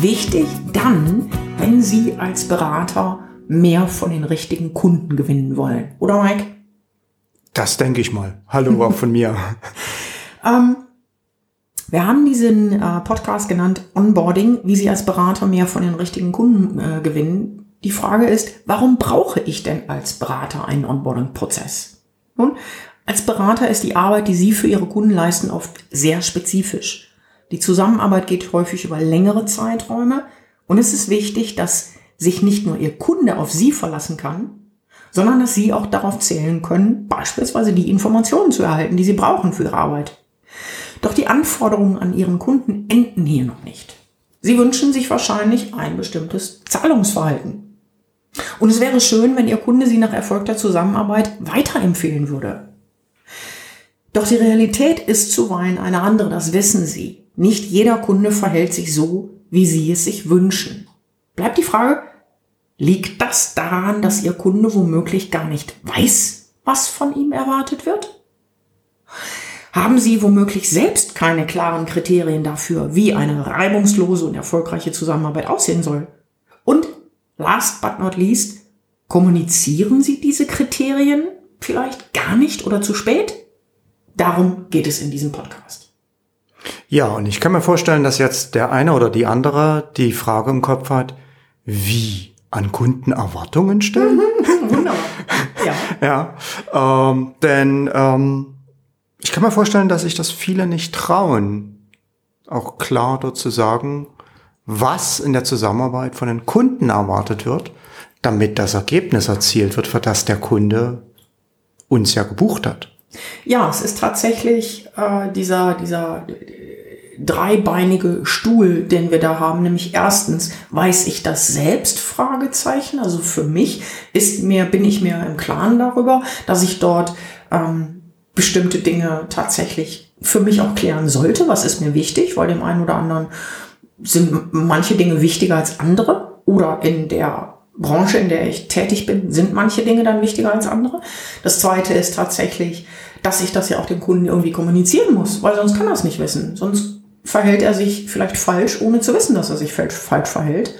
Wichtig dann, wenn Sie als Berater mehr von den richtigen Kunden gewinnen wollen. Oder Mike? Das denke ich mal. Hallo auch von mir. ähm, wir haben diesen äh, Podcast genannt Onboarding, wie Sie als Berater mehr von den richtigen Kunden äh, gewinnen. Die Frage ist, warum brauche ich denn als Berater einen Onboarding-Prozess? Nun, als Berater ist die Arbeit, die Sie für Ihre Kunden leisten, oft sehr spezifisch. Die Zusammenarbeit geht häufig über längere Zeiträume und es ist wichtig, dass sich nicht nur Ihr Kunde auf Sie verlassen kann, sondern dass Sie auch darauf zählen können, beispielsweise die Informationen zu erhalten, die Sie brauchen für Ihre Arbeit. Doch die Anforderungen an Ihren Kunden enden hier noch nicht. Sie wünschen sich wahrscheinlich ein bestimmtes Zahlungsverhalten. Und es wäre schön, wenn Ihr Kunde Sie nach erfolgter Zusammenarbeit weiterempfehlen würde. Doch die Realität ist zuweilen eine andere, das wissen Sie. Nicht jeder Kunde verhält sich so, wie Sie es sich wünschen. Bleibt die Frage, liegt das daran, dass Ihr Kunde womöglich gar nicht weiß, was von ihm erwartet wird? Haben Sie womöglich selbst keine klaren Kriterien dafür, wie eine reibungslose und erfolgreiche Zusammenarbeit aussehen soll? Und last but not least, kommunizieren Sie diese Kriterien vielleicht gar nicht oder zu spät? Darum geht es in diesem Podcast. Ja, und ich kann mir vorstellen, dass jetzt der eine oder die andere die Frage im Kopf hat, wie an Kunden Erwartungen stellen? Wunderbar. Ja. ja ähm, denn ähm, ich kann mir vorstellen, dass sich das viele nicht trauen, auch klar dort zu sagen, was in der Zusammenarbeit von den Kunden erwartet wird, damit das Ergebnis erzielt wird, für das der Kunde uns ja gebucht hat. Ja, es ist tatsächlich äh, dieser, dieser dreibeinige Stuhl, den wir da haben, nämlich erstens, weiß ich das selbst? Fragezeichen. Also für mich ist mir, bin ich mir im Klaren darüber, dass ich dort ähm, bestimmte Dinge tatsächlich für mich auch klären sollte. Was ist mir wichtig? Weil dem einen oder anderen sind manche Dinge wichtiger als andere oder in der Branche, in der ich tätig bin, sind manche Dinge dann wichtiger als andere. Das zweite ist tatsächlich, dass ich das ja auch dem Kunden irgendwie kommunizieren muss, weil sonst kann er es nicht wissen. Sonst verhält er sich vielleicht falsch, ohne zu wissen, dass er sich falsch, falsch verhält.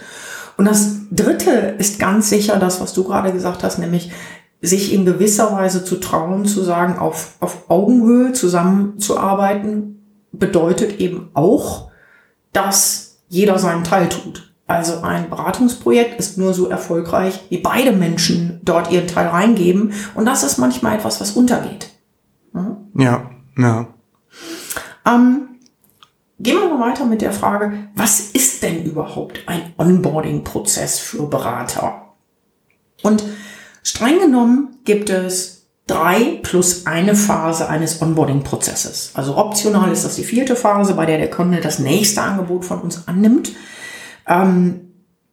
Und das dritte ist ganz sicher das, was du gerade gesagt hast, nämlich sich in gewisser Weise zu trauen, zu sagen, auf, auf Augenhöhe zusammenzuarbeiten, bedeutet eben auch, dass jeder seinen Teil tut. Also ein Beratungsprojekt ist nur so erfolgreich, wie beide Menschen dort ihren Teil reingeben. Und das ist manchmal etwas, was untergeht. Mhm. Ja, ja. Ähm, gehen wir mal weiter mit der Frage, was ist denn überhaupt ein Onboarding-Prozess für Berater? Und streng genommen gibt es drei plus eine Phase eines Onboarding-Prozesses. Also optional ist das die vierte Phase, bei der der Kunde das nächste Angebot von uns annimmt. Ähm,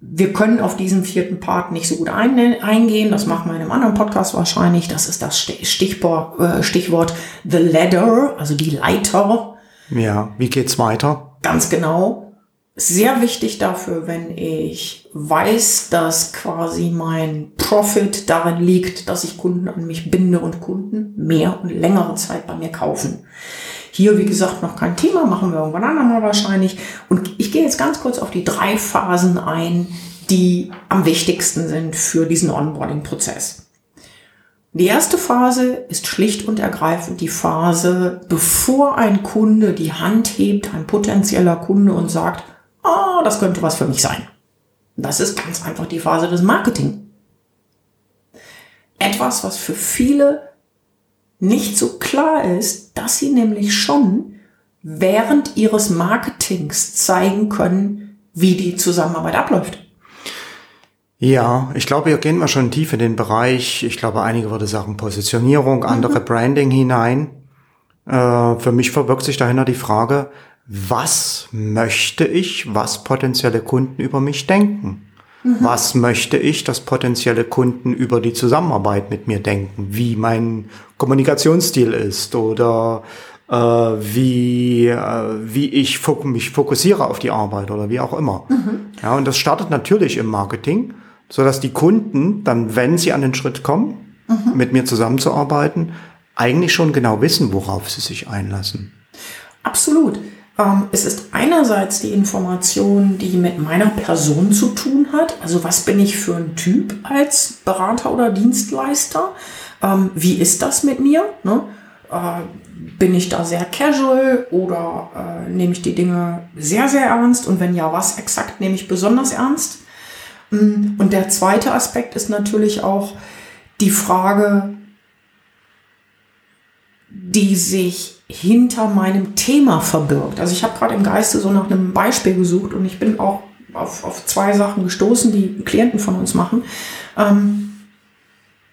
wir können auf diesen vierten Part nicht so gut ein, eingehen. Das machen wir in einem anderen Podcast wahrscheinlich. Das ist das Stichwort, äh, Stichwort The Ladder, also die Leiter. Ja, wie geht's weiter? Ganz genau. Sehr wichtig dafür, wenn ich weiß, dass quasi mein Profit darin liegt, dass ich Kunden an mich binde und Kunden mehr und längere Zeit bei mir kaufen. Hier, wie gesagt, noch kein Thema, machen wir irgendwann andermal wahrscheinlich. Und ich gehe jetzt ganz kurz auf die drei Phasen ein, die am wichtigsten sind für diesen Onboarding-Prozess. Die erste Phase ist schlicht und ergreifend die Phase, bevor ein Kunde die Hand hebt, ein potenzieller Kunde und sagt, ah, oh, das könnte was für mich sein. Das ist ganz einfach die Phase des Marketing. Etwas, was für viele nicht so klar ist, dass sie nämlich schon während ihres Marketings zeigen können, wie die Zusammenarbeit abläuft. Ja, ich glaube, hier gehen wir schon tief in den Bereich. Ich glaube, einige würde sagen Positionierung, andere mhm. Branding hinein. Äh, für mich verbirgt sich dahinter die Frage, was möchte ich, was potenzielle Kunden über mich denken? Mhm. Was möchte ich, dass potenzielle Kunden über die Zusammenarbeit mit mir denken? Wie mein Kommunikationsstil ist oder äh, wie, äh, wie ich fok mich fokussiere auf die Arbeit oder wie auch immer. Mhm. Ja, und das startet natürlich im Marketing, so dass die Kunden dann, wenn sie an den Schritt kommen, mhm. mit mir zusammenzuarbeiten, eigentlich schon genau wissen, worauf sie sich einlassen. Absolut. Ähm, es ist einerseits die Information, die mit meiner Person zu tun hat. Also was bin ich für ein Typ als Berater oder Dienstleister? Ähm, wie ist das mit mir? Ne? Äh, bin ich da sehr casual oder äh, nehme ich die Dinge sehr, sehr ernst? Und wenn ja, was exakt nehme ich besonders ernst? Mm, und der zweite Aspekt ist natürlich auch die Frage, die sich hinter meinem Thema verbirgt. Also ich habe gerade im Geiste so nach einem Beispiel gesucht und ich bin auch auf, auf zwei Sachen gestoßen, die Klienten von uns machen. Ähm,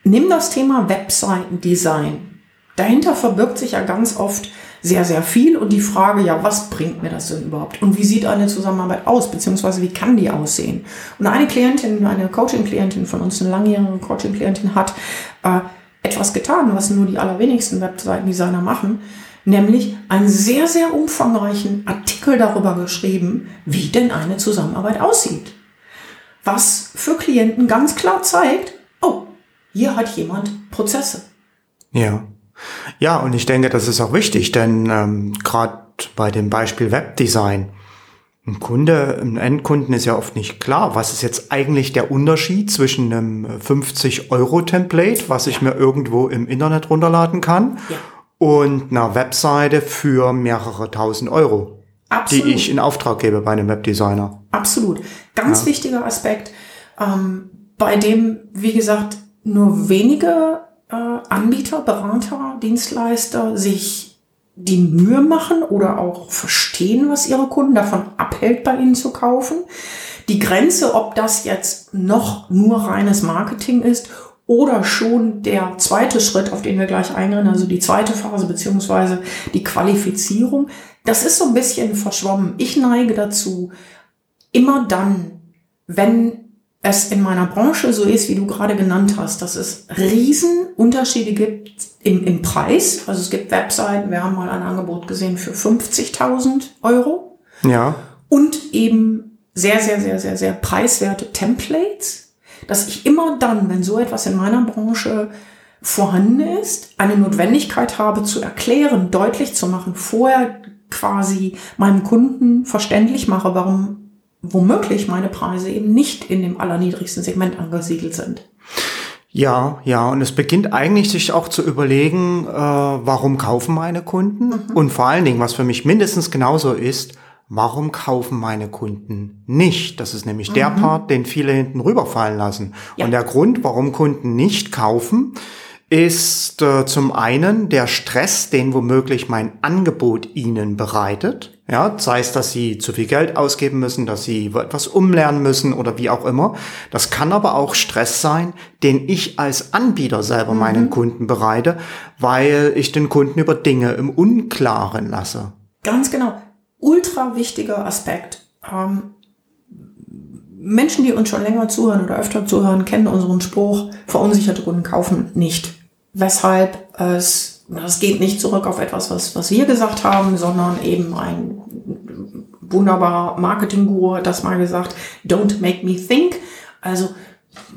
nimm das Thema Webseitendesign. Dahinter verbirgt sich ja ganz oft sehr, sehr viel und die Frage, ja, was bringt mir das denn überhaupt? Und wie sieht eine Zusammenarbeit aus, beziehungsweise wie kann die aussehen? Und eine Klientin, eine Coaching-Klientin von uns, eine langjährige Coaching-Klientin hat äh, etwas getan, was nur die allerwenigsten Webseitendesigner machen, nämlich einen sehr, sehr umfangreichen Artikel darüber geschrieben, wie denn eine Zusammenarbeit aussieht. Was für Klienten ganz klar zeigt, oh, hier hat jemand Prozesse. Ja. Ja, und ich denke, das ist auch wichtig, denn ähm, gerade bei dem Beispiel Webdesign, ein Kunde, ein Endkunden ist ja oft nicht klar, was ist jetzt eigentlich der Unterschied zwischen einem 50-Euro-Template, was ich mir irgendwo im Internet runterladen kann, ja. und einer Webseite für mehrere tausend Euro, Absolut. die ich in Auftrag gebe bei einem Webdesigner. Absolut. Ganz ja. wichtiger Aspekt, ähm, bei dem, wie gesagt, nur wenige äh, Anbieter, Berater, Dienstleister sich die Mühe machen oder auch verstehen, was ihre Kunden davon abhält, bei ihnen zu kaufen. Die Grenze, ob das jetzt noch nur reines Marketing ist oder schon der zweite Schritt, auf den wir gleich eingehen, also die zweite Phase beziehungsweise die Qualifizierung, das ist so ein bisschen verschwommen. Ich neige dazu, immer dann, wenn es in meiner Branche so ist, wie du gerade genannt hast, dass es Riesenunterschiede gibt im, im Preis. Also es gibt Webseiten, wir haben mal ein Angebot gesehen für 50.000 Euro. Ja. Und eben sehr, sehr, sehr, sehr, sehr preiswerte Templates, dass ich immer dann, wenn so etwas in meiner Branche vorhanden ist, eine Notwendigkeit habe zu erklären, deutlich zu machen, vorher quasi meinem Kunden verständlich mache, warum womöglich meine Preise eben nicht in dem allerniedrigsten Segment angesiedelt sind. Ja, ja, und es beginnt eigentlich sich auch zu überlegen, äh, warum kaufen meine Kunden? Mhm. Und vor allen Dingen, was für mich mindestens genauso ist, warum kaufen meine Kunden nicht? Das ist nämlich mhm. der Part, den viele hinten rüberfallen lassen. Ja. Und der Grund, warum Kunden nicht kaufen, ist äh, zum einen der Stress, den womöglich mein Angebot ihnen bereitet. Ja, sei es, dass sie zu viel Geld ausgeben müssen, dass sie etwas umlernen müssen oder wie auch immer. Das kann aber auch Stress sein, den ich als Anbieter selber mhm. meinen Kunden bereite, weil ich den Kunden über Dinge im Unklaren lasse. Ganz genau. Ultra wichtiger Aspekt. Ähm Menschen, die uns schon länger zuhören oder öfter zuhören, kennen unseren Spruch, verunsicherte Kunden kaufen nicht weshalb es, das geht nicht zurück auf etwas, was, was wir gesagt haben, sondern eben ein wunderbarer Marketing-Guru hat das mal gesagt, don't make me think. Also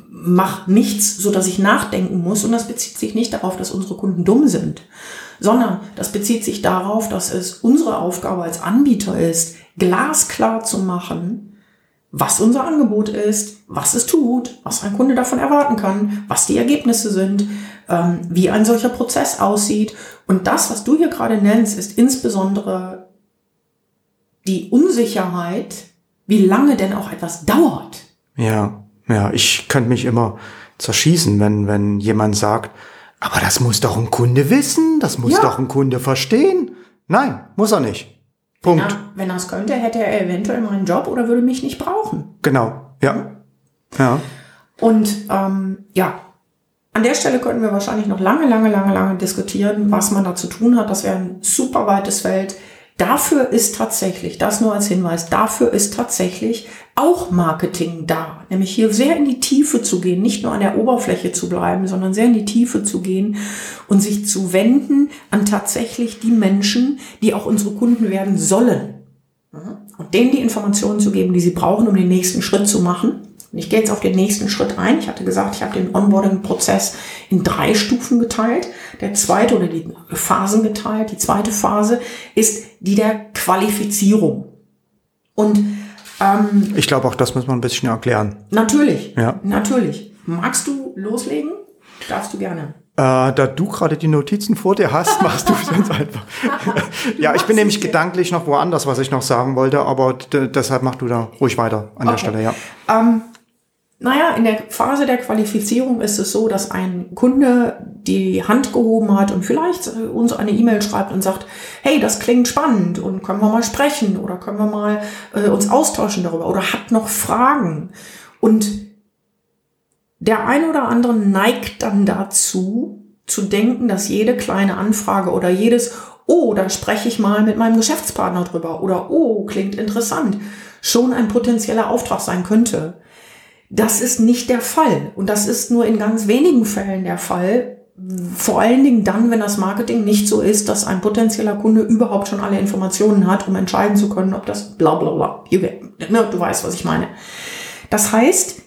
mach nichts, so dass ich nachdenken muss. Und das bezieht sich nicht darauf, dass unsere Kunden dumm sind, sondern das bezieht sich darauf, dass es unsere Aufgabe als Anbieter ist, glasklar zu machen, was unser Angebot ist, was es tut, was ein Kunde davon erwarten kann, was die Ergebnisse sind, ähm, wie ein solcher Prozess aussieht. Und das, was du hier gerade nennst, ist insbesondere die Unsicherheit, wie lange denn auch etwas dauert. Ja, ja, ich könnte mich immer zerschießen, wenn, wenn jemand sagt, aber das muss doch ein Kunde wissen, das muss ja. doch ein Kunde verstehen. Nein, muss er nicht. Punkt. Wenn er, es könnte, hätte er eventuell meinen Job oder würde mich nicht brauchen. Genau, ja. Ja. Und ähm, ja, an der Stelle könnten wir wahrscheinlich noch lange, lange, lange, lange diskutieren, was man da zu tun hat. Das wäre ein super weites Feld. Dafür ist tatsächlich, das nur als Hinweis, dafür ist tatsächlich auch Marketing da. Nämlich hier sehr in die Tiefe zu gehen, nicht nur an der Oberfläche zu bleiben, sondern sehr in die Tiefe zu gehen und sich zu wenden an tatsächlich die Menschen, die auch unsere Kunden werden sollen. Und denen die Informationen zu geben, die sie brauchen, um den nächsten Schritt zu machen. Und ich gehe jetzt auf den nächsten Schritt ein. Ich hatte gesagt, ich habe den Onboarding-Prozess in drei Stufen geteilt. Der zweite oder die Phasen geteilt. Die zweite Phase ist die der Qualifizierung. Und ähm, ich glaube, auch das muss man ein bisschen erklären. Natürlich. Ja. Natürlich. Magst du loslegen? Darfst du gerne. Äh, da du gerade die Notizen vor dir hast, machst du es uns einfach. ja, ich bin nämlich gedanklich noch woanders, was ich noch sagen wollte, aber deshalb mach du da ruhig weiter an okay. der Stelle, ja. Ähm, naja, in der Phase der Qualifizierung ist es so, dass ein Kunde die Hand gehoben hat und vielleicht äh, uns eine E-Mail schreibt und sagt, hey, das klingt spannend und können wir mal sprechen oder können wir mal äh, uns austauschen darüber oder hat noch Fragen. Und der ein oder andere neigt dann dazu, zu denken, dass jede kleine Anfrage oder jedes, oh, da spreche ich mal mit meinem Geschäftspartner drüber oder oh, klingt interessant, schon ein potenzieller Auftrag sein könnte. Das ist nicht der Fall. Und das ist nur in ganz wenigen Fällen der Fall. Vor allen Dingen dann, wenn das Marketing nicht so ist, dass ein potenzieller Kunde überhaupt schon alle Informationen hat, um entscheiden zu können, ob das bla bla bla. Ne, du weißt, was ich meine. Das heißt,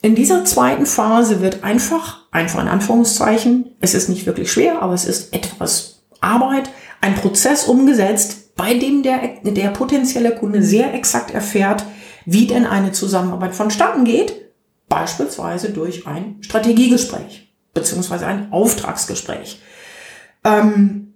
in dieser zweiten Phase wird einfach, einfach in Anführungszeichen, es ist nicht wirklich schwer, aber es ist etwas Arbeit, ein Prozess umgesetzt, bei dem der, der potenzielle Kunde sehr exakt erfährt, wie denn eine Zusammenarbeit vonstatten geht, beispielsweise durch ein Strategiegespräch beziehungsweise ein Auftragsgespräch. Ähm,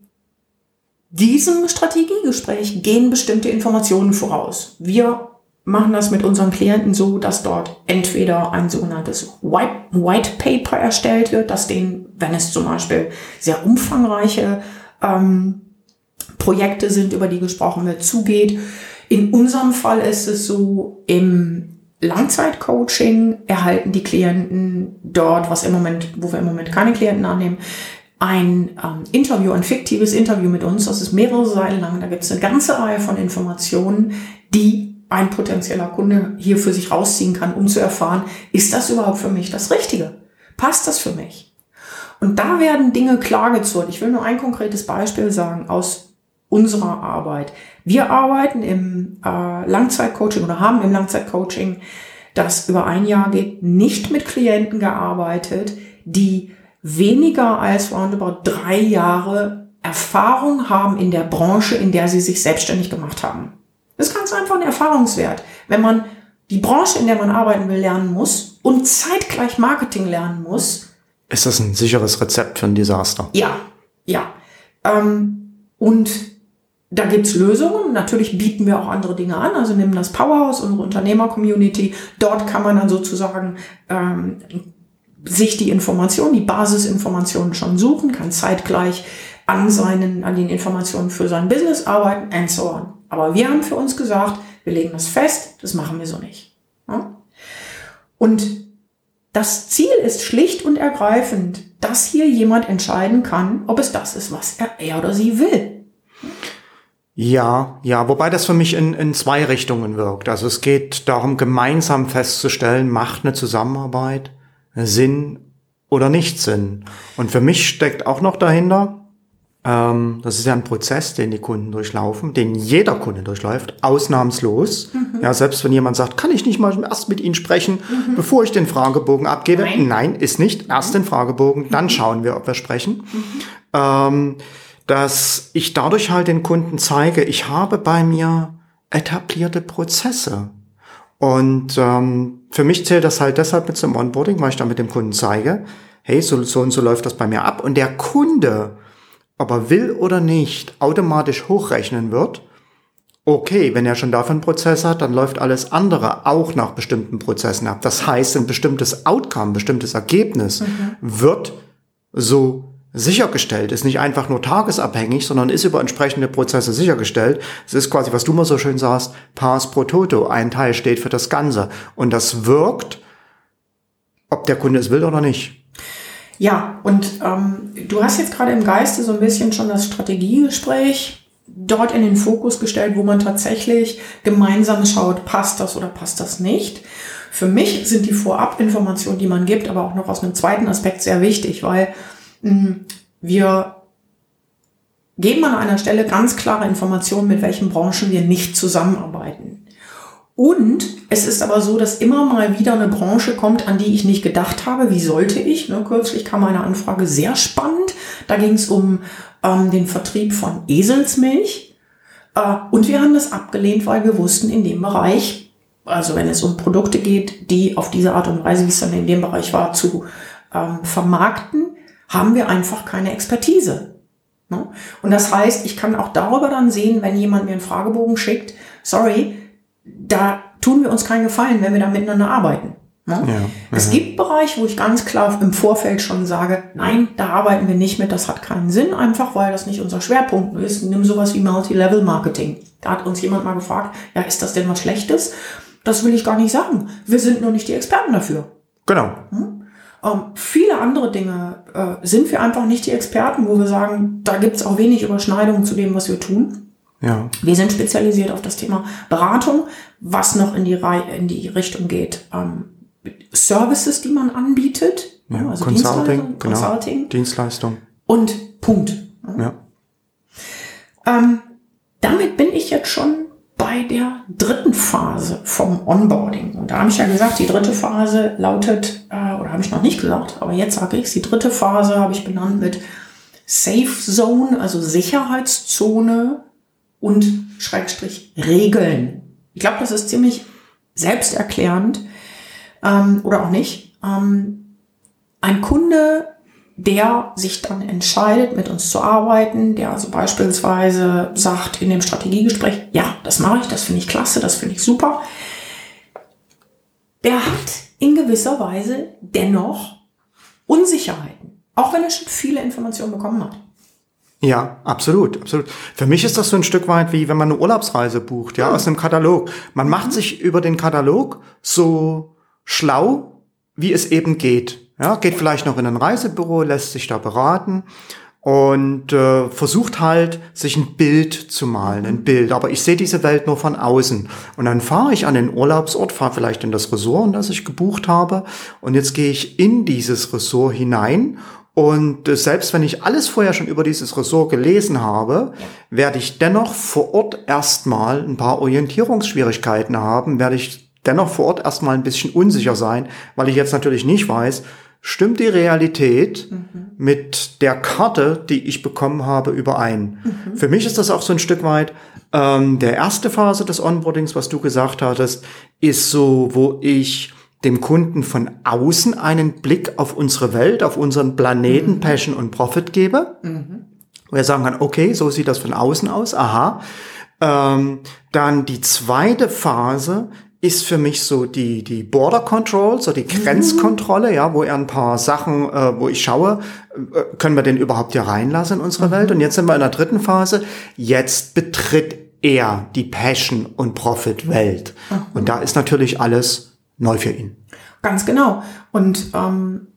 diesem Strategiegespräch gehen bestimmte Informationen voraus. Wir machen das mit unseren Klienten so, dass dort entweder ein sogenanntes White, White Paper erstellt wird, dass denen, wenn es zum Beispiel sehr umfangreiche ähm, Projekte sind, über die gesprochen wird, zugeht. In unserem Fall ist es so, im Langzeitcoaching erhalten die Klienten dort, was im Moment, wo wir im Moment keine Klienten annehmen, ein ähm, Interview, ein fiktives Interview mit uns. Das ist mehrere Seiten lang. Da gibt es eine ganze Reihe von Informationen, die ein potenzieller Kunde hier für sich rausziehen kann, um zu erfahren, ist das überhaupt für mich das Richtige? Passt das für mich? Und da werden Dinge klargezurrt. Ich will nur ein konkretes Beispiel sagen aus unserer Arbeit. Wir arbeiten im äh, Langzeitcoaching oder haben im Langzeitcoaching, das über ein Jahr geht, nicht mit Klienten gearbeitet, die weniger als roundabout drei Jahre Erfahrung haben in der Branche, in der sie sich selbstständig gemacht haben. Das ist ganz einfach ein Erfahrungswert. Wenn man die Branche, in der man arbeiten will, lernen muss und zeitgleich Marketing lernen muss. Ist das ein sicheres Rezept für ein Desaster? Ja, ja. Ähm, und da gibt's Lösungen. Natürlich bieten wir auch andere Dinge an. Also nehmen das Powerhouse, unsere Unternehmer-Community. Dort kann man dann sozusagen ähm, sich die Informationen, die Basisinformationen schon suchen, kann zeitgleich an seinen, an den Informationen für sein Business arbeiten and so on. Aber wir haben für uns gesagt, wir legen das fest, das machen wir so nicht. Ja? Und das Ziel ist schlicht und ergreifend, dass hier jemand entscheiden kann, ob es das ist, was er, er oder sie will. Ja, ja, wobei das für mich in, in zwei Richtungen wirkt. Also es geht darum, gemeinsam festzustellen, macht eine Zusammenarbeit Sinn oder nicht Sinn. Und für mich steckt auch noch dahinter, ähm, das ist ja ein Prozess, den die Kunden durchlaufen, den jeder Kunde durchläuft, ausnahmslos. Mhm. Ja, selbst wenn jemand sagt, kann ich nicht mal erst mit Ihnen sprechen, mhm. bevor ich den Fragebogen abgebe? Nein, Nein ist nicht. Erst den Fragebogen, dann mhm. schauen wir, ob wir sprechen. Mhm. Ähm, dass ich dadurch halt den Kunden zeige, ich habe bei mir etablierte Prozesse. Und ähm, für mich zählt das halt deshalb mit zum Onboarding, weil ich da mit dem Kunden zeige, hey, so, so und so läuft das bei mir ab. Und der Kunde, ob er will oder nicht, automatisch hochrechnen wird, okay, wenn er schon dafür einen Prozess hat, dann läuft alles andere auch nach bestimmten Prozessen ab. Das heißt, ein bestimmtes Outcome, ein bestimmtes Ergebnis mhm. wird so sichergestellt, ist nicht einfach nur tagesabhängig, sondern ist über entsprechende Prozesse sichergestellt. Es ist quasi, was du mal so schön sagst, Pass pro Toto. Ein Teil steht für das Ganze. Und das wirkt, ob der Kunde es will oder nicht. Ja, und ähm, du hast jetzt gerade im Geiste so ein bisschen schon das Strategiegespräch dort in den Fokus gestellt, wo man tatsächlich gemeinsam schaut, passt das oder passt das nicht. Für mich sind die Vorabinformationen, die man gibt, aber auch noch aus einem zweiten Aspekt sehr wichtig, weil wir geben an einer Stelle ganz klare Informationen, mit welchen Branchen wir nicht zusammenarbeiten. Und es ist aber so, dass immer mal wieder eine Branche kommt, an die ich nicht gedacht habe. Wie sollte ich? Ne, kürzlich kam eine Anfrage sehr spannend. Da ging es um ähm, den Vertrieb von Eselsmilch. Äh, und wir haben das abgelehnt, weil wir wussten, in dem Bereich, also wenn es um Produkte geht, die auf diese Art und Weise, wie es dann in dem Bereich war, zu ähm, vermarkten, haben wir einfach keine Expertise. Ne? Und das heißt, ich kann auch darüber dann sehen, wenn jemand mir einen Fragebogen schickt, sorry, da tun wir uns keinen Gefallen, wenn wir da miteinander arbeiten. Ne? Ja, es gibt Bereiche, wo ich ganz klar im Vorfeld schon sage, nein, da arbeiten wir nicht mit, das hat keinen Sinn, einfach weil das nicht unser Schwerpunkt ist. Nimm sowas wie Multi-Level-Marketing. Da hat uns jemand mal gefragt, ja, ist das denn was Schlechtes? Das will ich gar nicht sagen. Wir sind nur nicht die Experten dafür. Genau. Hm? Ähm, viele andere Dinge äh, sind wir einfach nicht die Experten, wo wir sagen, da gibt es auch wenig Überschneidungen zu dem, was wir tun. Ja. Wir sind spezialisiert auf das Thema Beratung, was noch in die, Re in die Richtung geht. Ähm, Services, die man anbietet. Ja, also Consulting, genau. Consulting. Dienstleistung. Und Punkt. Ja. Ähm, damit bin ich jetzt schon bei der dritten Phase vom Onboarding. Und da habe ich ja gesagt, die dritte Phase lautet, äh, oder habe ich noch nicht gesagt, aber jetzt sage ich die dritte Phase habe ich benannt mit Safe Zone, also Sicherheitszone und Schrägstrich Regeln. Ich glaube, das ist ziemlich selbsterklärend ähm, oder auch nicht. Ähm, ein Kunde der sich dann entscheidet, mit uns zu arbeiten, der also beispielsweise sagt in dem Strategiegespräch, ja, das mache ich, das finde ich klasse, das finde ich super, der hat in gewisser Weise dennoch Unsicherheiten, auch wenn er schon viele Informationen bekommen hat. Ja, absolut, absolut. Für mich ist das so ein Stück weit wie wenn man eine Urlaubsreise bucht, ja, mhm. aus einem Katalog. Man macht sich über den Katalog so schlau, wie es eben geht. Ja, geht vielleicht noch in ein Reisebüro, lässt sich da beraten und äh, versucht halt, sich ein Bild zu malen, ein Bild. Aber ich sehe diese Welt nur von außen. Und dann fahre ich an den Urlaubsort, fahre vielleicht in das Ressort, das ich gebucht habe. Und jetzt gehe ich in dieses Ressort hinein. Und äh, selbst wenn ich alles vorher schon über dieses Ressort gelesen habe, werde ich dennoch vor Ort erstmal ein paar Orientierungsschwierigkeiten haben, werde ich dennoch vor Ort erstmal ein bisschen unsicher sein, weil ich jetzt natürlich nicht weiß, stimmt die Realität mhm. mit der Karte, die ich bekommen habe, überein. Mhm. Für mich ist das auch so ein Stück weit ähm, der erste Phase des Onboardings, was du gesagt hattest, ist so, wo ich dem Kunden von außen einen Blick auf unsere Welt, auf unseren Planeten, mhm. Passion und Profit gebe. Mhm. Wo er sagen kann, okay, so sieht das von außen aus, aha. Ähm, dann die zweite Phase ist für mich so die, die Border Control, so die mhm. Grenzkontrolle, ja, wo er ein paar Sachen, äh, wo ich schaue, äh, können wir den überhaupt hier reinlassen in unsere mhm. Welt? Und jetzt sind wir in der dritten Phase. Jetzt betritt er die Passion- und Profit-Welt. Mhm. Und da ist natürlich alles neu für ihn. Ganz genau. Und ähm,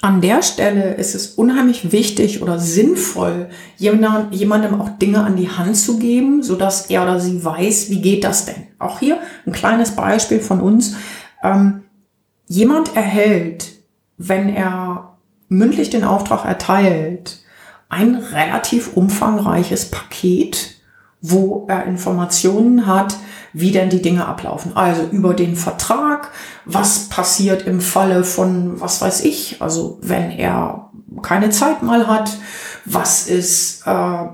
an der Stelle ist es unheimlich wichtig oder sinnvoll, jemandem auch Dinge an die Hand zu geben, so dass er oder sie weiß, wie geht das denn. Auch hier ein kleines Beispiel von uns. Ähm, jemand erhält, wenn er mündlich den Auftrag erteilt, ein relativ umfangreiches Paket, wo er Informationen hat, wie denn die Dinge ablaufen. Also über den Vertrag, was passiert im Falle von, was weiß ich, also wenn er keine Zeit mal hat, was ist, äh,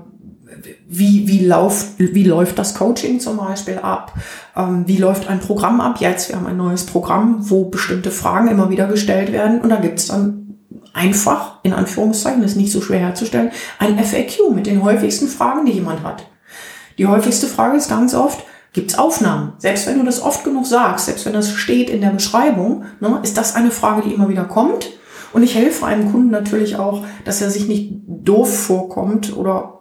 wie, wie, läuft, wie läuft das Coaching zum Beispiel ab? Ähm, wie läuft ein Programm ab? Jetzt, wir haben ein neues Programm, wo bestimmte Fragen immer wieder gestellt werden und da gibt's dann einfach, in Anführungszeichen, ist nicht so schwer herzustellen, ein FAQ mit den häufigsten Fragen, die jemand hat. Die häufigste Frage ist ganz oft, gibt's Aufnahmen? Selbst wenn du das oft genug sagst, selbst wenn das steht in der Beschreibung, ne, ist das eine Frage, die immer wieder kommt. Und ich helfe einem Kunden natürlich auch, dass er sich nicht doof vorkommt oder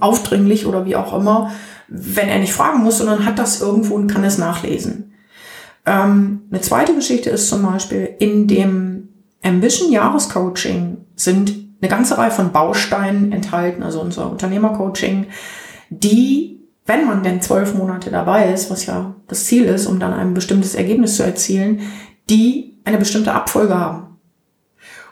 aufdringlich oder wie auch immer, wenn er nicht fragen muss, sondern hat das irgendwo und kann es nachlesen. Ähm, eine zweite Geschichte ist zum Beispiel, in dem Ambition Jahrescoaching sind eine ganze Reihe von Bausteinen enthalten, also unser Unternehmercoaching, die, wenn man denn zwölf Monate dabei ist, was ja das Ziel ist, um dann ein bestimmtes Ergebnis zu erzielen, die eine bestimmte Abfolge haben.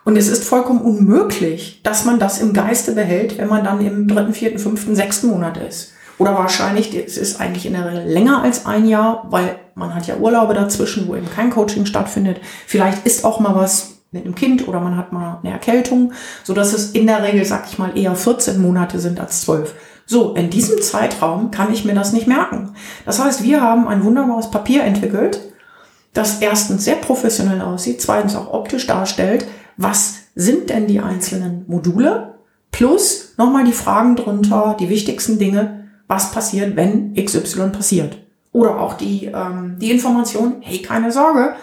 Und es ist vollkommen unmöglich, dass man das im Geiste behält, wenn man dann im dritten, vierten, fünften, sechsten Monat ist. Oder wahrscheinlich, es ist eigentlich in der Regel länger als ein Jahr, weil man hat ja Urlaube dazwischen, wo eben kein Coaching stattfindet. Vielleicht ist auch mal was mit einem Kind oder man hat mal eine Erkältung, so dass es in der Regel, sag ich mal, eher 14 Monate sind als 12. So, in diesem Zeitraum kann ich mir das nicht merken. Das heißt, wir haben ein wunderbares Papier entwickelt, das erstens sehr professionell aussieht, zweitens auch optisch darstellt, was sind denn die einzelnen Module, plus nochmal die Fragen drunter, die wichtigsten Dinge, was passiert, wenn XY passiert. Oder auch die, ähm, die Information, hey, keine Sorge,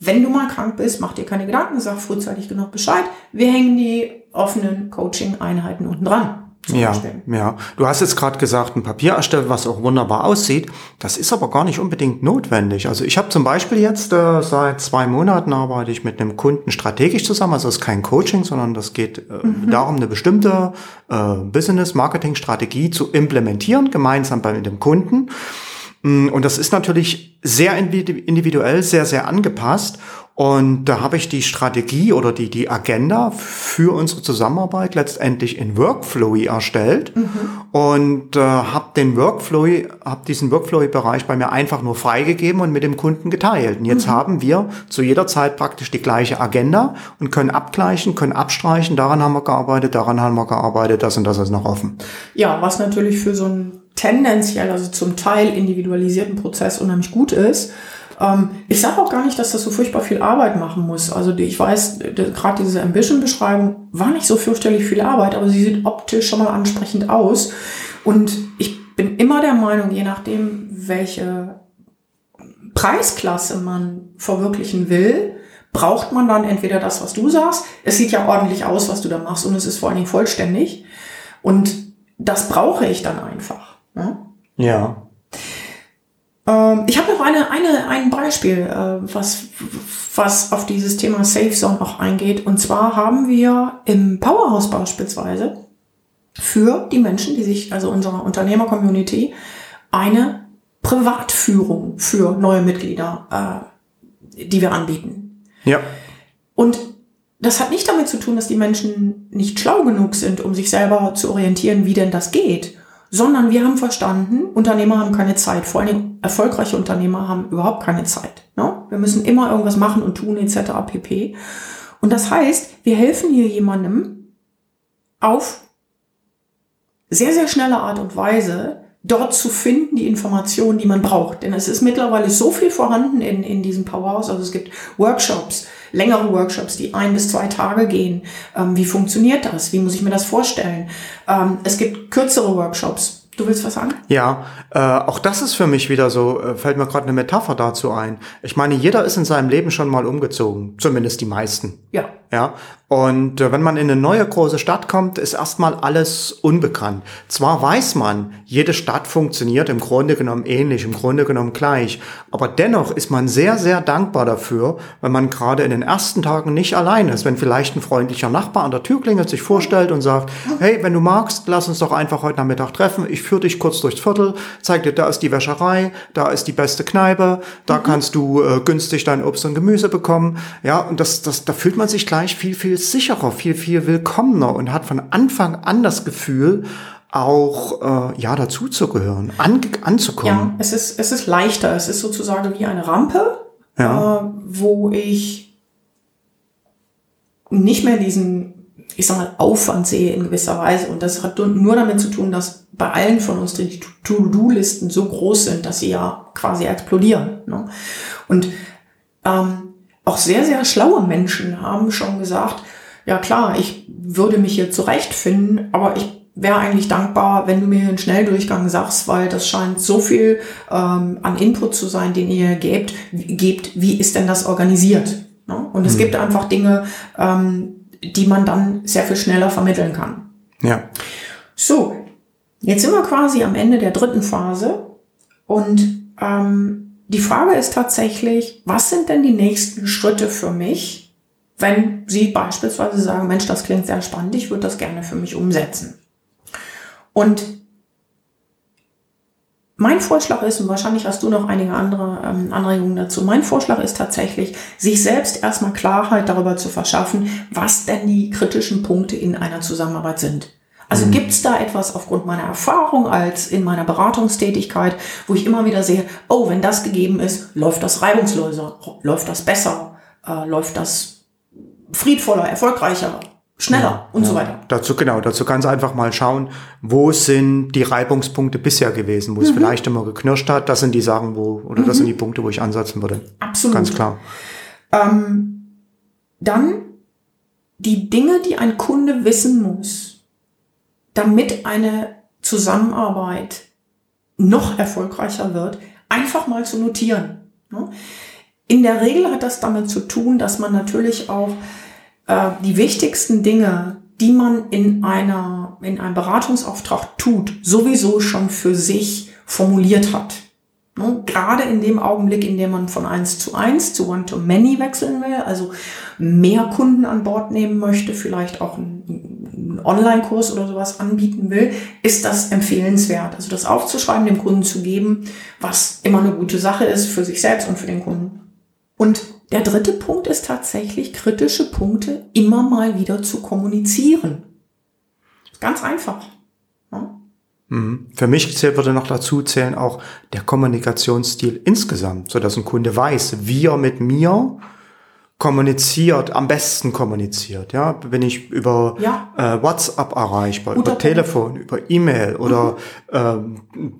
wenn du mal krank bist, mach dir keine Gedanken, sag frühzeitig genug Bescheid. Wir hängen die offenen Coaching-Einheiten unten dran. Ja, ja. Du hast jetzt gerade gesagt, ein Papier erstellen, was auch wunderbar aussieht. Das ist aber gar nicht unbedingt notwendig. Also ich habe zum Beispiel jetzt äh, seit zwei Monaten arbeite ich mit einem Kunden strategisch zusammen. Also es ist kein Coaching, sondern das geht äh, mhm. darum, eine bestimmte äh, Business-Marketing-Strategie zu implementieren, gemeinsam bei dem Kunden. Mm, und das ist natürlich sehr individuell, sehr, sehr angepasst. Und da habe ich die Strategie oder die, die Agenda für unsere Zusammenarbeit letztendlich in Workflow erstellt mhm. und äh, habe den Workflow, habe diesen Workflow-Bereich bei mir einfach nur freigegeben und mit dem Kunden geteilt. Und jetzt mhm. haben wir zu jeder Zeit praktisch die gleiche Agenda und können abgleichen, können abstreichen. Daran haben wir gearbeitet, daran haben wir gearbeitet, das und das ist noch offen. Ja, was natürlich für so ein tendenziell, also zum Teil individualisierten Prozess unheimlich gut ist. Ähm, ich sage auch gar nicht, dass das so furchtbar viel Arbeit machen muss. Also ich weiß, gerade diese Ambition-Beschreibung war nicht so fürchterlich viel Arbeit, aber sie sieht optisch schon mal ansprechend aus. Und ich bin immer der Meinung, je nachdem, welche Preisklasse man verwirklichen will, braucht man dann entweder das, was du sagst. Es sieht ja ordentlich aus, was du da machst und es ist vor allen Dingen vollständig. Und das brauche ich dann einfach. Ne? Ja. Ähm, ich habe noch eine, eine, ein Beispiel, äh, was, was auf dieses Thema Safe Zone auch eingeht. Und zwar haben wir im Powerhouse beispielsweise für die Menschen, die sich, also unserer Unternehmer-Community, eine Privatführung für neue Mitglieder, äh, die wir anbieten. Ja. Und das hat nicht damit zu tun, dass die Menschen nicht schlau genug sind, um sich selber zu orientieren, wie denn das geht, sondern wir haben verstanden, Unternehmer haben keine Zeit. Vor allem erfolgreiche Unternehmer haben überhaupt keine Zeit. Ne? Wir müssen immer irgendwas machen und tun etc. pp. Und das heißt, wir helfen hier jemandem auf sehr, sehr schnelle Art und Weise, dort zu finden, die Informationen, die man braucht. Denn es ist mittlerweile so viel vorhanden in, in diesem Powerhouse. Also es gibt Workshops, längere Workshops, die ein bis zwei Tage gehen. Ähm, wie funktioniert das? Wie muss ich mir das vorstellen? Ähm, es gibt kürzere Workshops. Du willst was sagen? Ja, äh, auch das ist für mich wieder so, äh, fällt mir gerade eine Metapher dazu ein. Ich meine, jeder ist in seinem Leben schon mal umgezogen, zumindest die meisten. Ja. Ja, und äh, wenn man in eine neue große Stadt kommt, ist erstmal alles unbekannt. Zwar weiß man, jede Stadt funktioniert im Grunde genommen ähnlich, im Grunde genommen gleich, aber dennoch ist man sehr, sehr dankbar dafür, wenn man gerade in den ersten Tagen nicht allein ist, wenn vielleicht ein freundlicher Nachbar an der Tür klingelt, sich vorstellt und sagt, hey, wenn du magst, lass uns doch einfach heute Nachmittag treffen, ich führe dich kurz durchs Viertel, zeig dir, da ist die Wäscherei, da ist die beste Kneipe, da mhm. kannst du äh, günstig dein Obst und Gemüse bekommen, ja, und das, das, da fühlt man sich gleich viel, viel sicherer, viel, viel willkommener und hat von Anfang an das Gefühl, auch äh, ja dazuzugehören, an, anzukommen. Ja, es ist, es ist leichter. Es ist sozusagen wie eine Rampe, ja. äh, wo ich nicht mehr diesen, ich sag mal, Aufwand sehe in gewisser Weise. Und das hat nur damit zu tun, dass bei allen von uns die To-Do-Listen so groß sind, dass sie ja quasi explodieren. Ne? Und ähm, auch sehr, sehr schlaue Menschen haben schon gesagt, ja klar, ich würde mich hier zurechtfinden, aber ich wäre eigentlich dankbar, wenn du mir einen Schnelldurchgang sagst, weil das scheint so viel ähm, an Input zu sein, den ihr gebt, gebt wie ist denn das organisiert? Ne? Und es mhm. gibt einfach Dinge, ähm, die man dann sehr viel schneller vermitteln kann. Ja. So, jetzt sind wir quasi am Ende der dritten Phase und ähm, die Frage ist tatsächlich, was sind denn die nächsten Schritte für mich, wenn Sie beispielsweise sagen, Mensch, das klingt sehr spannend, ich würde das gerne für mich umsetzen. Und mein Vorschlag ist, und wahrscheinlich hast du noch einige andere ähm, Anregungen dazu, mein Vorschlag ist tatsächlich, sich selbst erstmal Klarheit darüber zu verschaffen, was denn die kritischen Punkte in einer Zusammenarbeit sind. Also mhm. gibt es da etwas aufgrund meiner Erfahrung als in meiner Beratungstätigkeit, wo ich immer wieder sehe, oh, wenn das gegeben ist, läuft das reibungsloser, läuft das besser, äh, läuft das friedvoller, erfolgreicher, schneller ja, und ja. so weiter. Dazu genau, dazu kannst du einfach mal schauen, wo sind die Reibungspunkte bisher gewesen, wo mhm. es vielleicht immer geknirscht hat. Das sind die Sachen, wo oder mhm. das sind die Punkte, wo ich ansetzen würde. Absolut, ganz klar. Ähm, dann die Dinge, die ein Kunde wissen muss, damit eine Zusammenarbeit noch erfolgreicher wird, einfach mal zu notieren. Ne? In der Regel hat das damit zu tun, dass man natürlich auch äh, die wichtigsten Dinge, die man in einer, in einem Beratungsauftrag tut, sowieso schon für sich formuliert hat. Ne? Gerade in dem Augenblick, in dem man von eins zu eins zu one to many wechseln will, also mehr Kunden an Bord nehmen möchte, vielleicht auch einen, Online-Kurs oder sowas anbieten will, ist das empfehlenswert. Also das aufzuschreiben, dem Kunden zu geben, was immer eine gute Sache ist für sich selbst und für den Kunden. Und der dritte Punkt ist tatsächlich, kritische Punkte immer mal wieder zu kommunizieren. Ganz einfach. Ja? Mhm. Für mich würde noch dazu zählen auch der Kommunikationsstil insgesamt, so dass ein Kunde weiß, wie er mit mir kommuniziert, am besten kommuniziert. Ja, bin ich über ja. äh, WhatsApp erreichbar, Guter über Telefon, über E-Mail oder mhm.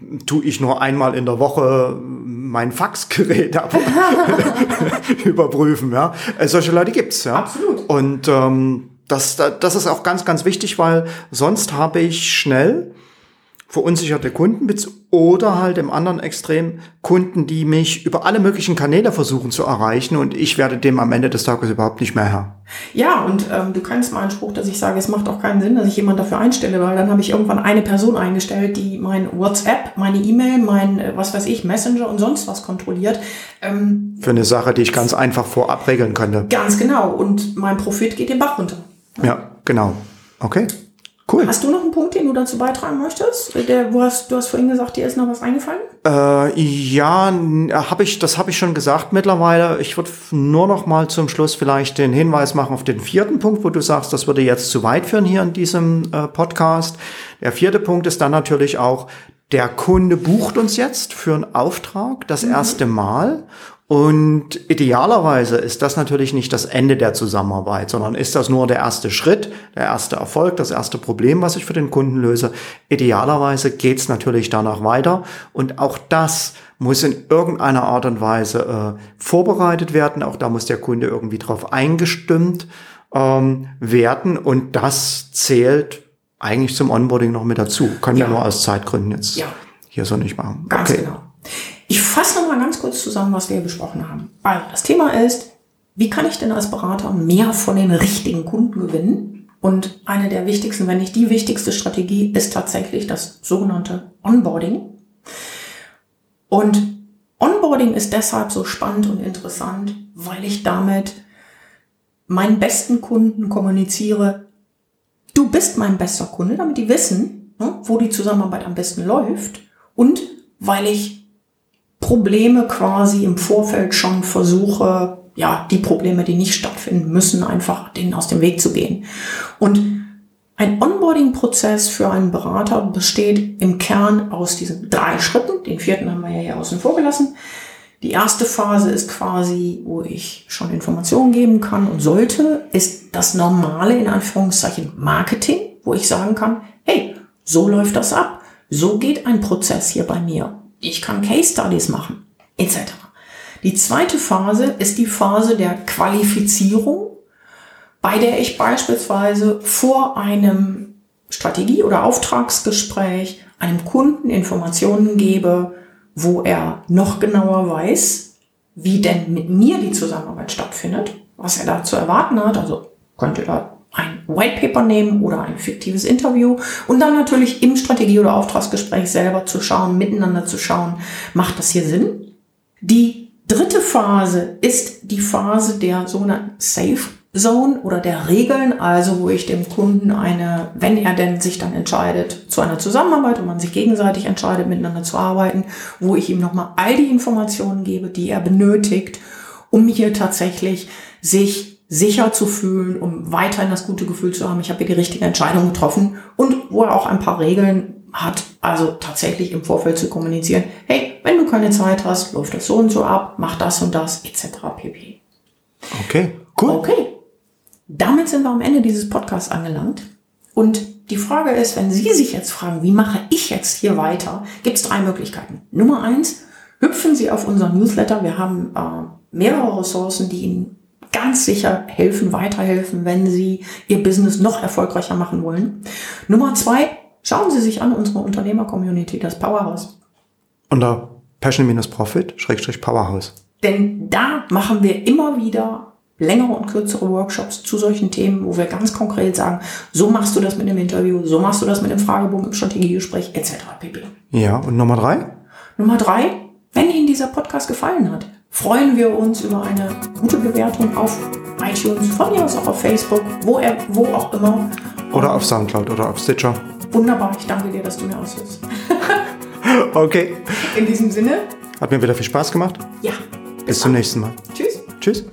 ähm, tue ich nur einmal in der Woche mein Faxgerät ab überprüfen. Ja, äh, solche Leute gibt's. Ja, absolut. Und ähm, das, das ist auch ganz, ganz wichtig, weil sonst habe ich schnell verunsicherte Kunden oder halt im anderen Extrem Kunden, die mich über alle möglichen Kanäle versuchen zu erreichen und ich werde dem am Ende des Tages überhaupt nicht mehr Herr. Ja, und ähm, du kennst meinen Spruch, dass ich sage, es macht auch keinen Sinn, dass ich jemanden dafür einstelle, weil dann habe ich irgendwann eine Person eingestellt, die mein WhatsApp, meine E-Mail, mein, äh, was weiß ich, Messenger und sonst was kontrolliert. Ähm, Für eine Sache, die ich ganz einfach vorab regeln könnte. Ganz genau. Und mein Profit geht den Bach runter. Ja, ja genau. Okay. Cool. Hast du noch einen Punkt, den du dazu beitragen möchtest? Der, wo hast, du hast vorhin gesagt, dir ist noch was eingefallen? Äh, ja, hab ich, das habe ich schon gesagt mittlerweile. Ich würde nur noch mal zum Schluss vielleicht den Hinweis machen auf den vierten Punkt, wo du sagst, das würde jetzt zu weit führen hier in diesem äh, Podcast. Der vierte Punkt ist dann natürlich auch, der Kunde bucht uns jetzt für einen Auftrag das mhm. erste Mal und idealerweise ist das natürlich nicht das Ende der Zusammenarbeit, sondern ist das nur der erste Schritt, der erste Erfolg, das erste Problem, was ich für den Kunden löse. Idealerweise geht's natürlich danach weiter und auch das muss in irgendeiner Art und Weise äh, vorbereitet werden. Auch da muss der Kunde irgendwie drauf eingestimmt ähm, werden und das zählt eigentlich zum Onboarding noch mit dazu. Können ja. wir nur aus Zeitgründen jetzt ja. hier so nicht machen. Ganz okay. genau. Ich fasse noch mal ganz kurz zusammen, was wir besprochen haben. Also, das Thema ist, wie kann ich denn als Berater mehr von den richtigen Kunden gewinnen? Und eine der wichtigsten, wenn nicht die wichtigste Strategie, ist tatsächlich das sogenannte Onboarding. Und Onboarding ist deshalb so spannend und interessant, weil ich damit meinen besten Kunden kommuniziere, du bist mein bester Kunde, damit die wissen, ne, wo die Zusammenarbeit am besten läuft und weil ich Probleme quasi im Vorfeld schon versuche, ja, die Probleme, die nicht stattfinden müssen, einfach denen aus dem Weg zu gehen. Und ein Onboarding-Prozess für einen Berater besteht im Kern aus diesen drei Schritten. Den vierten haben wir ja hier außen vor gelassen. Die erste Phase ist quasi, wo ich schon Informationen geben kann und sollte, ist das normale, in Anführungszeichen, Marketing, wo ich sagen kann, hey, so läuft das ab. So geht ein Prozess hier bei mir ich kann Case Studies machen, etc. Die zweite Phase ist die Phase der Qualifizierung, bei der ich beispielsweise vor einem Strategie- oder Auftragsgespräch einem Kunden Informationen gebe, wo er noch genauer weiß, wie denn mit mir die Zusammenarbeit stattfindet, was er da zu erwarten hat. Also könnte da ein White Paper nehmen oder ein fiktives Interview und dann natürlich im Strategie- oder Auftragsgespräch selber zu schauen, miteinander zu schauen, macht das hier Sinn? Die dritte Phase ist die Phase der sogenannten Safe Zone oder der Regeln, also wo ich dem Kunden eine, wenn er denn sich dann entscheidet zu einer Zusammenarbeit und man sich gegenseitig entscheidet, miteinander zu arbeiten, wo ich ihm nochmal all die Informationen gebe, die er benötigt, um hier tatsächlich sich sicher zu fühlen, um weiterhin das gute Gefühl zu haben, ich habe hier die richtige Entscheidung getroffen und wo er auch ein paar Regeln hat, also tatsächlich im Vorfeld zu kommunizieren, hey, wenn du keine Zeit hast, läuft das so und so ab, mach das und das, etc. pp. Okay, cool. Okay. Damit sind wir am Ende dieses Podcasts angelangt. Und die Frage ist, wenn Sie sich jetzt fragen, wie mache ich jetzt hier weiter, gibt es drei Möglichkeiten. Nummer eins, hüpfen Sie auf unseren Newsletter. Wir haben äh, mehrere Ressourcen, die Ihnen ganz sicher helfen, weiterhelfen, wenn Sie Ihr Business noch erfolgreicher machen wollen. Nummer zwei, schauen Sie sich an unsere Unternehmer-Community, das Powerhouse. Unter Passion-Profit, Powerhouse. Denn da machen wir immer wieder längere und kürzere Workshops zu solchen Themen, wo wir ganz konkret sagen, so machst du das mit dem Interview, so machst du das mit dem Fragebogen im Strategiegespräch etc. pp. Ja, und Nummer drei? Nummer drei, wenn Ihnen dieser Podcast gefallen hat, freuen wir uns über eine gute Bewertung auf iTunes, von mir aus auch auf Facebook, wo, er, wo auch immer. Oder auf Soundcloud oder auf Stitcher. Wunderbar, ich danke dir, dass du mir aushilfst. okay. In diesem Sinne. Hat mir wieder viel Spaß gemacht. Ja. Bis, Bis zum nächsten Mal. Tschüss. Tschüss.